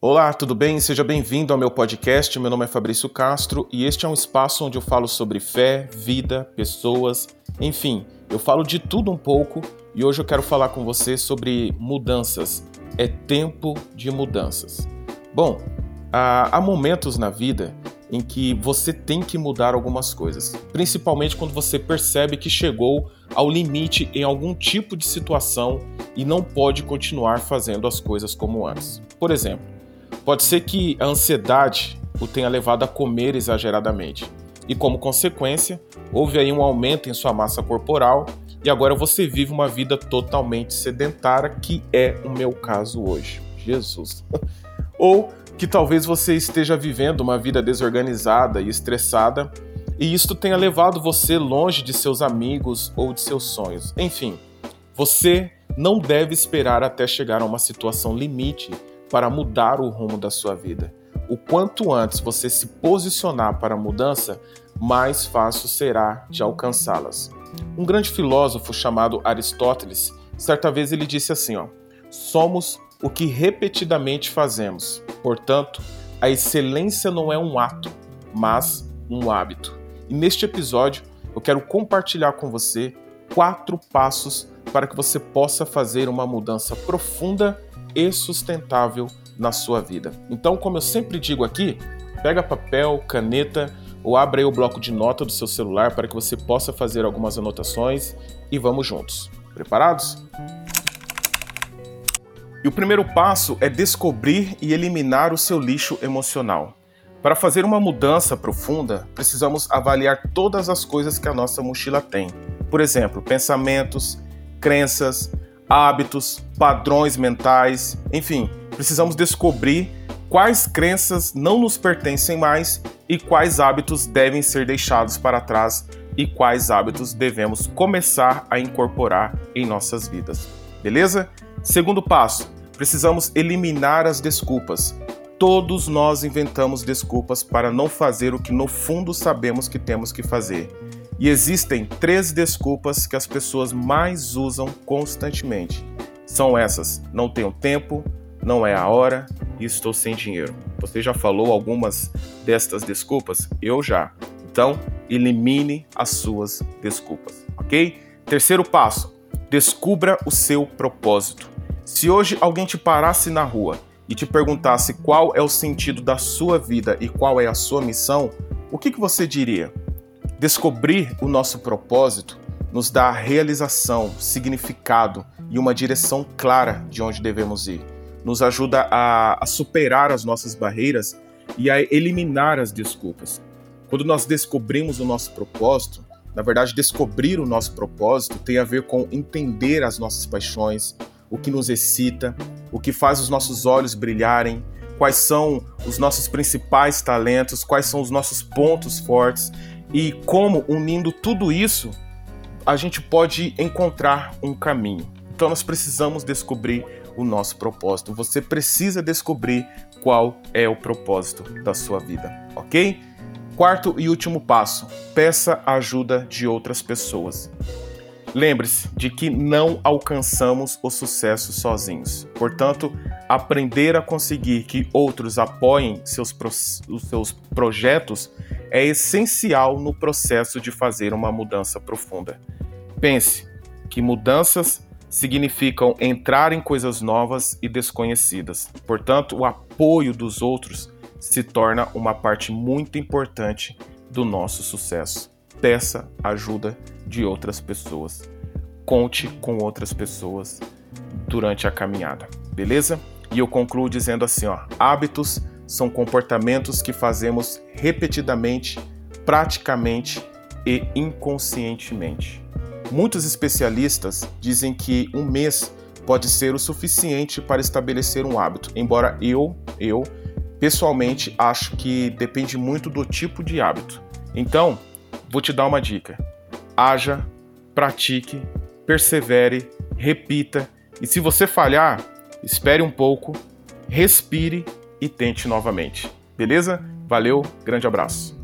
Olá, tudo bem? Seja bem-vindo ao meu podcast. Meu nome é Fabrício Castro e este é um espaço onde eu falo sobre fé, vida, pessoas, enfim, eu falo de tudo um pouco e hoje eu quero falar com você sobre mudanças. É tempo de mudanças. Bom, há momentos na vida em que você tem que mudar algumas coisas, principalmente quando você percebe que chegou ao limite em algum tipo de situação e não pode continuar fazendo as coisas como antes. Por exemplo, Pode ser que a ansiedade o tenha levado a comer exageradamente e, como consequência, houve aí um aumento em sua massa corporal e agora você vive uma vida totalmente sedentária, que é o meu caso hoje. Jesus. Ou que talvez você esteja vivendo uma vida desorganizada e estressada e isto tenha levado você longe de seus amigos ou de seus sonhos. Enfim, você não deve esperar até chegar a uma situação limite para mudar o rumo da sua vida. O quanto antes você se posicionar para a mudança, mais fácil será de alcançá-las. Um grande filósofo chamado Aristóteles, certa vez ele disse assim, ó: Somos o que repetidamente fazemos. Portanto, a excelência não é um ato, mas um hábito. E neste episódio, eu quero compartilhar com você quatro passos para que você possa fazer uma mudança profunda e sustentável na sua vida. Então, como eu sempre digo aqui, pega papel, caneta ou abra aí o bloco de nota do seu celular para que você possa fazer algumas anotações e vamos juntos. Preparados? E o primeiro passo é descobrir e eliminar o seu lixo emocional. Para fazer uma mudança profunda, precisamos avaliar todas as coisas que a nossa mochila tem. Por exemplo, pensamentos, crenças, hábitos, padrões mentais, enfim, precisamos descobrir quais crenças não nos pertencem mais e quais hábitos devem ser deixados para trás e quais hábitos devemos começar a incorporar em nossas vidas. Beleza? Segundo passo, precisamos eliminar as desculpas. Todos nós inventamos desculpas para não fazer o que no fundo sabemos que temos que fazer. E existem três desculpas que as pessoas mais usam constantemente. São essas: não tenho tempo, não é a hora e estou sem dinheiro. Você já falou algumas destas desculpas? Eu já. Então, elimine as suas desculpas, ok? Terceiro passo: descubra o seu propósito. Se hoje alguém te parasse na rua e te perguntasse qual é o sentido da sua vida e qual é a sua missão, o que, que você diria? Descobrir o nosso propósito nos dá realização, significado e uma direção clara de onde devemos ir. Nos ajuda a, a superar as nossas barreiras e a eliminar as desculpas. Quando nós descobrimos o nosso propósito, na verdade, descobrir o nosso propósito tem a ver com entender as nossas paixões, o que nos excita, o que faz os nossos olhos brilharem, quais são os nossos principais talentos, quais são os nossos pontos fortes e como, unindo tudo isso, a gente pode encontrar um caminho. Então, nós precisamos descobrir o nosso propósito. Você precisa descobrir qual é o propósito da sua vida, ok? Quarto e último passo: peça a ajuda de outras pessoas. Lembre-se de que não alcançamos o sucesso sozinhos. Portanto, aprender a conseguir que outros apoiem seus, os seus projetos é essencial no processo de fazer uma mudança profunda. Pense que mudanças significam entrar em coisas novas e desconhecidas. Portanto, o apoio dos outros se torna uma parte muito importante do nosso sucesso. Peça ajuda de outras pessoas. Conte com outras pessoas durante a caminhada, beleza? E eu concluo dizendo assim, ó, hábitos são comportamentos que fazemos repetidamente, praticamente e inconscientemente. Muitos especialistas dizem que um mês pode ser o suficiente para estabelecer um hábito, embora eu, eu pessoalmente acho que depende muito do tipo de hábito. Então, vou te dar uma dica. Haja, pratique, persevere, repita e se você falhar, espere um pouco, respire e tente novamente. Beleza? Valeu, grande abraço.